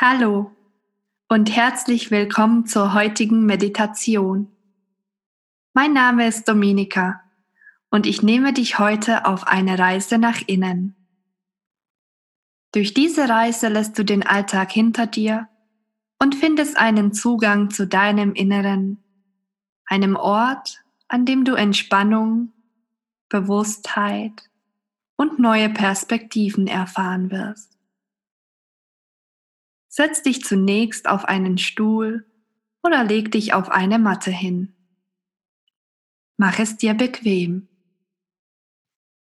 Hallo und herzlich willkommen zur heutigen Meditation. Mein Name ist Dominika und ich nehme dich heute auf eine Reise nach innen. Durch diese Reise lässt du den Alltag hinter dir und findest einen Zugang zu deinem Inneren, einem Ort, an dem du Entspannung, Bewusstheit und neue Perspektiven erfahren wirst. Setz dich zunächst auf einen Stuhl oder leg dich auf eine Matte hin. Mach es dir bequem.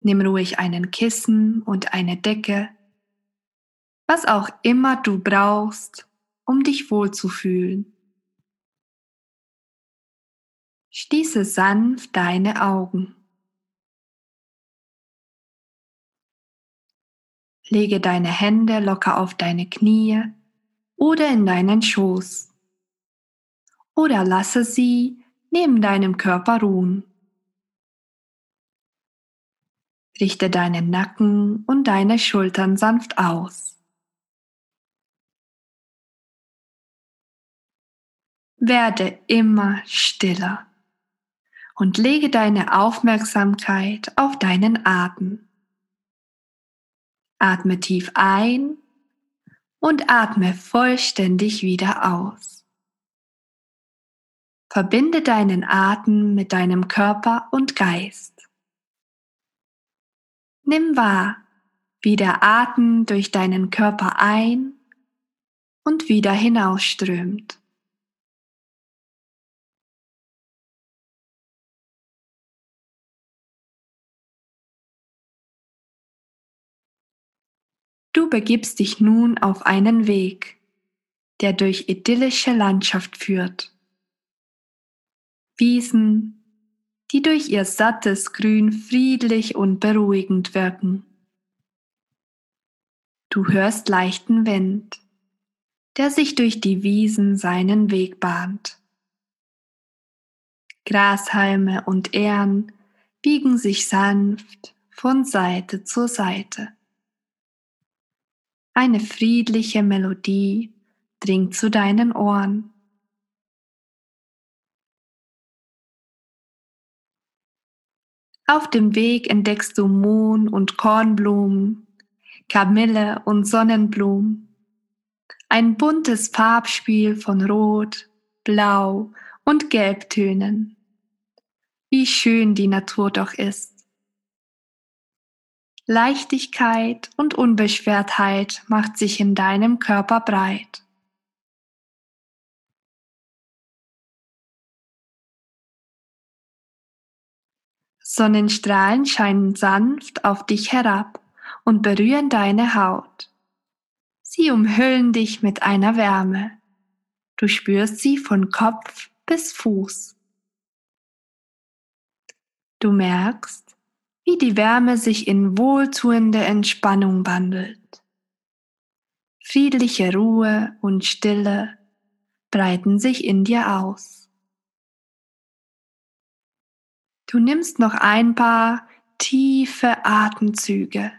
Nimm ruhig einen Kissen und eine Decke, was auch immer du brauchst, um dich wohlzufühlen. Schließe sanft deine Augen. Lege deine Hände locker auf deine Knie oder in deinen Schoß. Oder lasse sie neben deinem Körper ruhen. Richte deinen Nacken und deine Schultern sanft aus. Werde immer stiller und lege deine Aufmerksamkeit auf deinen Atem. Atme tief ein und atme vollständig wieder aus. Verbinde deinen Atem mit deinem Körper und Geist. Nimm wahr, wie der Atem durch deinen Körper ein und wieder hinausströmt. Du begibst dich nun auf einen Weg, der durch idyllische Landschaft führt. Wiesen, die durch ihr sattes Grün friedlich und beruhigend wirken. Du hörst leichten Wind, der sich durch die Wiesen seinen Weg bahnt. Grashalme und Ähren biegen sich sanft von Seite zu Seite. Eine friedliche Melodie dringt zu deinen Ohren. Auf dem Weg entdeckst du Mohn und Kornblumen, Kamille und Sonnenblumen. Ein buntes Farbspiel von Rot, Blau und Gelbtönen. Wie schön die Natur doch ist. Leichtigkeit und Unbeschwertheit macht sich in deinem Körper breit. Sonnenstrahlen scheinen sanft auf dich herab und berühren deine Haut. Sie umhüllen dich mit einer Wärme. Du spürst sie von Kopf bis Fuß. Du merkst, wie die Wärme sich in wohltuende Entspannung wandelt. Friedliche Ruhe und Stille breiten sich in dir aus. Du nimmst noch ein paar tiefe Atemzüge.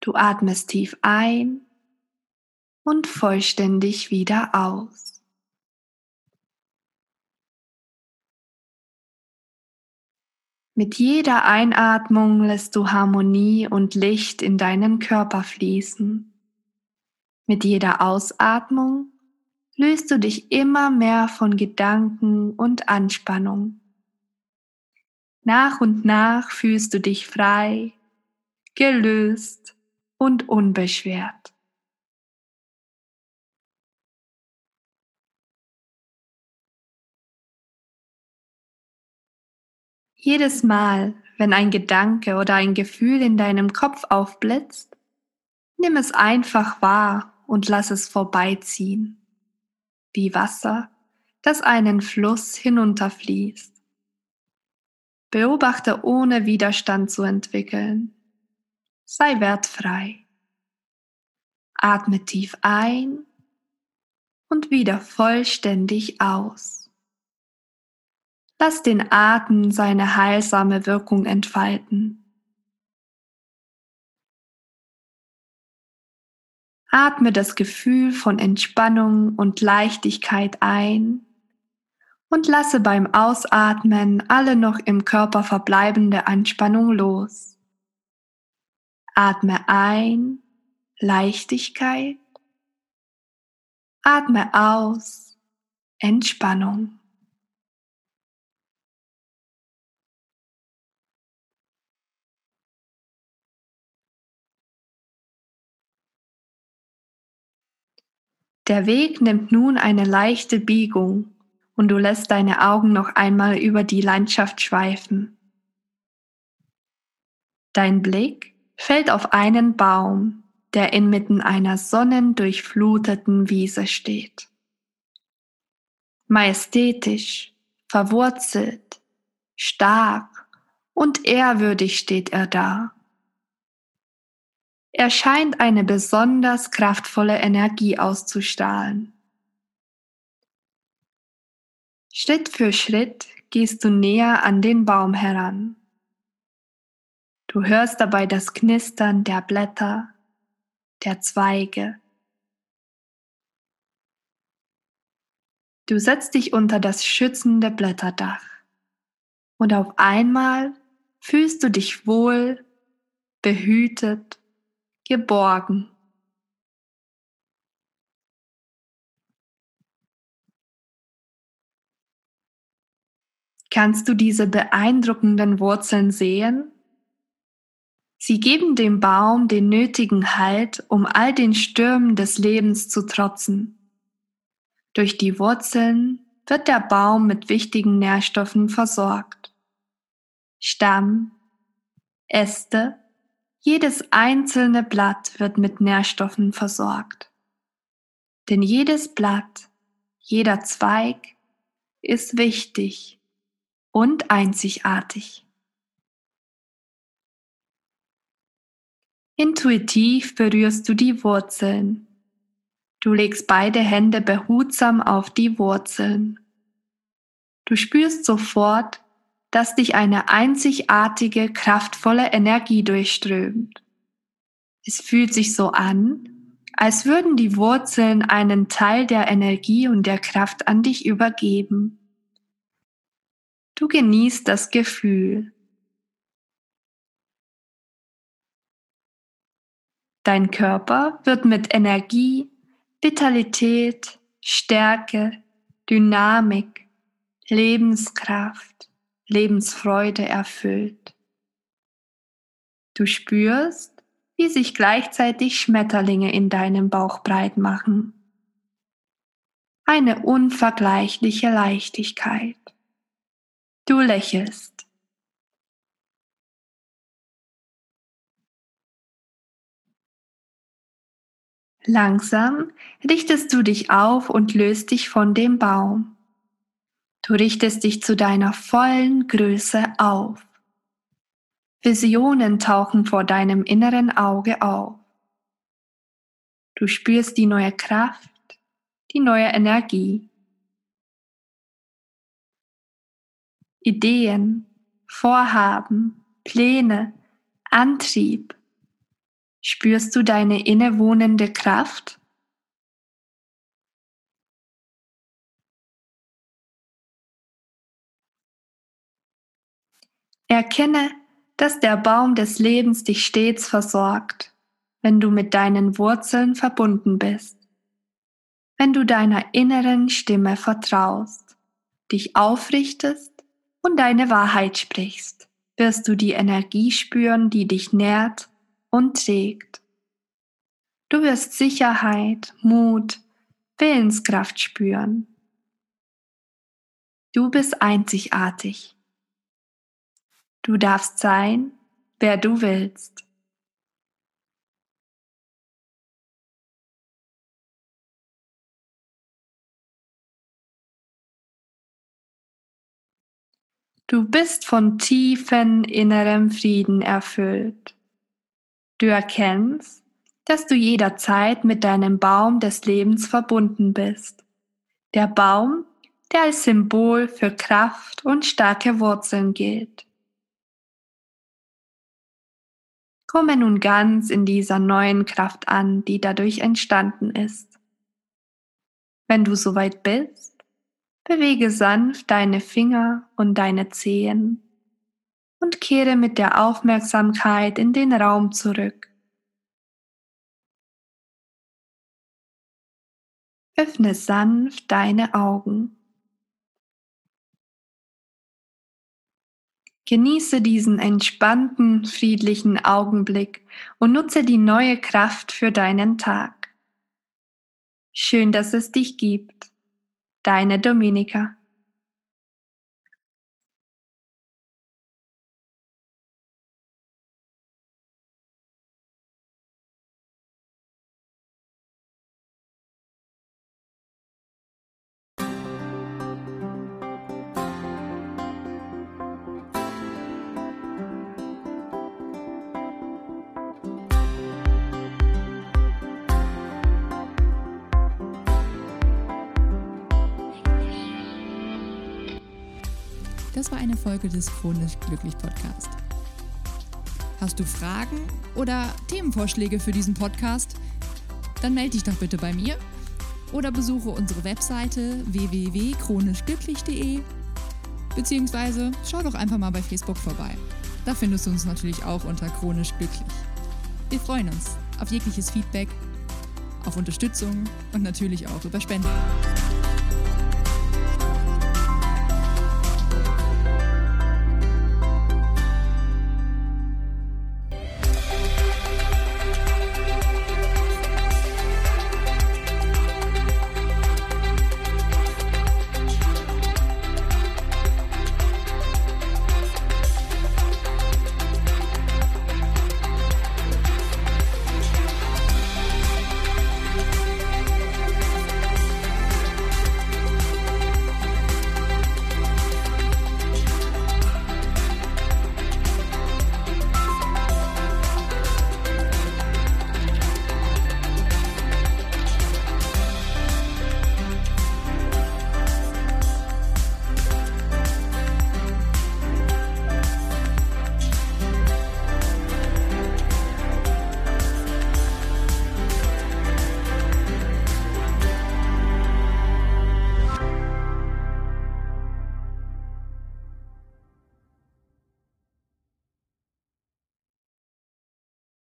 Du atmest tief ein und vollständig wieder aus. Mit jeder Einatmung lässt du Harmonie und Licht in deinen Körper fließen. Mit jeder Ausatmung löst du dich immer mehr von Gedanken und Anspannung. Nach und nach fühlst du dich frei, gelöst und unbeschwert. Jedes Mal, wenn ein Gedanke oder ein Gefühl in deinem Kopf aufblitzt, nimm es einfach wahr und lass es vorbeiziehen, wie Wasser, das einen Fluss hinunterfließt. Beobachte ohne Widerstand zu entwickeln. Sei wertfrei. Atme tief ein und wieder vollständig aus. Lass den Atem seine heilsame Wirkung entfalten. Atme das Gefühl von Entspannung und Leichtigkeit ein und lasse beim Ausatmen alle noch im Körper verbleibende Anspannung los. Atme ein, Leichtigkeit. Atme aus, Entspannung. Der Weg nimmt nun eine leichte Biegung und du lässt deine Augen noch einmal über die Landschaft schweifen. Dein Blick fällt auf einen Baum, der inmitten einer sonnendurchfluteten Wiese steht. Majestätisch, verwurzelt, stark und ehrwürdig steht er da. Er scheint eine besonders kraftvolle Energie auszustrahlen. Schritt für Schritt gehst du näher an den Baum heran. Du hörst dabei das Knistern der Blätter, der Zweige. Du setzt dich unter das schützende Blätterdach und auf einmal fühlst du dich wohl, behütet geborgen. Kannst du diese beeindruckenden Wurzeln sehen? Sie geben dem Baum den nötigen Halt, um all den Stürmen des Lebens zu trotzen. Durch die Wurzeln wird der Baum mit wichtigen Nährstoffen versorgt. Stamm, Äste, jedes einzelne Blatt wird mit Nährstoffen versorgt. Denn jedes Blatt, jeder Zweig ist wichtig und einzigartig. Intuitiv berührst du die Wurzeln. Du legst beide Hände behutsam auf die Wurzeln. Du spürst sofort, dass dich eine einzigartige, kraftvolle Energie durchströmt. Es fühlt sich so an, als würden die Wurzeln einen Teil der Energie und der Kraft an dich übergeben. Du genießt das Gefühl. Dein Körper wird mit Energie, Vitalität, Stärke, Dynamik, Lebenskraft, Lebensfreude erfüllt. Du spürst, wie sich gleichzeitig Schmetterlinge in deinem Bauch breit machen. Eine unvergleichliche Leichtigkeit. Du lächelst. Langsam richtest du dich auf und löst dich von dem Baum. Du richtest dich zu deiner vollen Größe auf. Visionen tauchen vor deinem inneren Auge auf. Du spürst die neue Kraft, die neue Energie. Ideen, Vorhaben, Pläne, Antrieb. Spürst du deine innewohnende Kraft? Erkenne, dass der Baum des Lebens dich stets versorgt, wenn du mit deinen Wurzeln verbunden bist, wenn du deiner inneren Stimme vertraust, dich aufrichtest und deine Wahrheit sprichst, wirst du die Energie spüren, die dich nährt und trägt. Du wirst Sicherheit, Mut, Willenskraft spüren. Du bist einzigartig. Du darfst sein, wer du willst. Du bist von tiefen innerem Frieden erfüllt. Du erkennst, dass du jederzeit mit deinem Baum des Lebens verbunden bist. Der Baum, der als Symbol für Kraft und starke Wurzeln gilt. Komme nun ganz in dieser neuen Kraft an, die dadurch entstanden ist. Wenn du soweit bist, bewege sanft deine Finger und deine Zehen und kehre mit der Aufmerksamkeit in den Raum zurück. Öffne sanft deine Augen. Genieße diesen entspannten, friedlichen Augenblick und nutze die neue Kraft für deinen Tag. Schön, dass es dich gibt. Deine Dominika. Das war eine Folge des Chronisch Glücklich Podcast. Hast du Fragen oder Themenvorschläge für diesen Podcast? Dann melde dich doch bitte bei mir oder besuche unsere Webseite www.chronischglücklich.de beziehungsweise schau doch einfach mal bei Facebook vorbei. Da findest du uns natürlich auch unter Chronisch Glücklich. Wir freuen uns auf jegliches Feedback, auf Unterstützung und natürlich auch über Spenden.